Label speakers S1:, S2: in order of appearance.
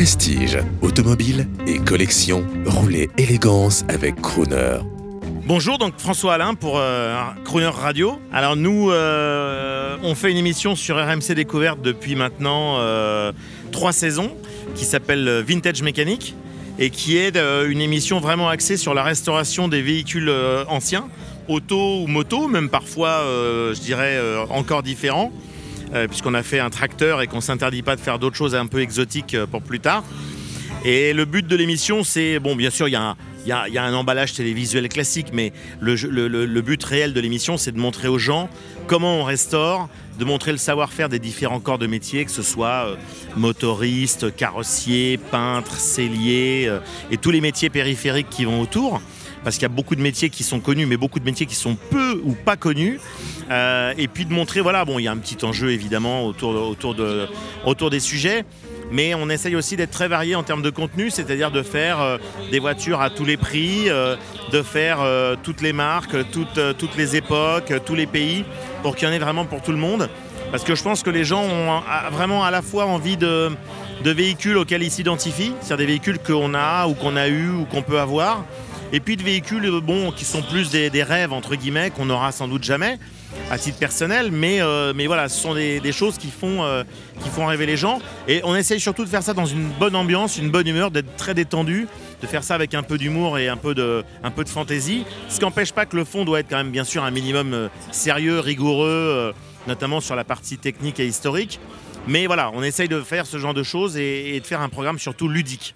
S1: Prestige, automobile et collection, roulez élégance avec Crooner.
S2: Bonjour, donc François Alain pour euh, Crooner Radio. Alors nous, euh, on fait une émission sur RMC Découverte depuis maintenant euh, trois saisons qui s'appelle Vintage Mécanique et qui est une émission vraiment axée sur la restauration des véhicules anciens, auto ou moto, même parfois, je dirais, encore différents, euh, puisqu'on a fait un tracteur et qu'on s'interdit pas de faire d'autres choses un peu exotiques euh, pour plus tard. Et le but de l'émission, c'est, bon, bien sûr, il y a un, emballage télévisuel classique, mais le, but réel de l'émission, c'est de montrer aux gens comment on restaure, de montrer le savoir-faire des différents corps de métier, que ce soit euh, motoriste, carrossier, peintre, sellier, euh, et tous les métiers périphériques qui vont autour. Parce qu'il y a beaucoup de métiers qui sont connus, mais beaucoup de métiers qui sont peu ou pas connus. Euh, et puis de montrer, voilà, bon, il y a un petit enjeu évidemment autour, autour, de, autour des sujets. Mais on essaye aussi d'être très varié en termes de contenu, c'est-à-dire de faire euh, des voitures à tous les prix, euh, de faire toutes les marques, toutes, toutes les époques, tous les pays, pour qu'il y en ait vraiment pour tout le monde. Parce que je pense que les gens ont vraiment à la fois envie de, de véhicules auxquels ils s'identifient, c'est-à-dire des véhicules qu'on a ou qu'on a eu ou qu'on peut avoir, et puis de véhicules euh, bon, qui sont plus des, rêves, entre guillemets, qu'on n'aura sans doute jamais à titre personnel, mais, euh, mais voilà, ce sont des, choses qui font, euh, qui font rêver les gens. Et on essaye surtout de faire ça dans une bonne ambiance, une bonne humeur, d'être très détendu, de faire ça avec un peu d'humour et un peu de, un peu de fantaisie. Ce qui n'empêche pas que le fond doit être quand même bien sûr un minimum sérieux, rigoureux, notamment sur la partie technique et historique. Mais voilà, on essaye de faire ce genre de choses et de faire un programme surtout ludique.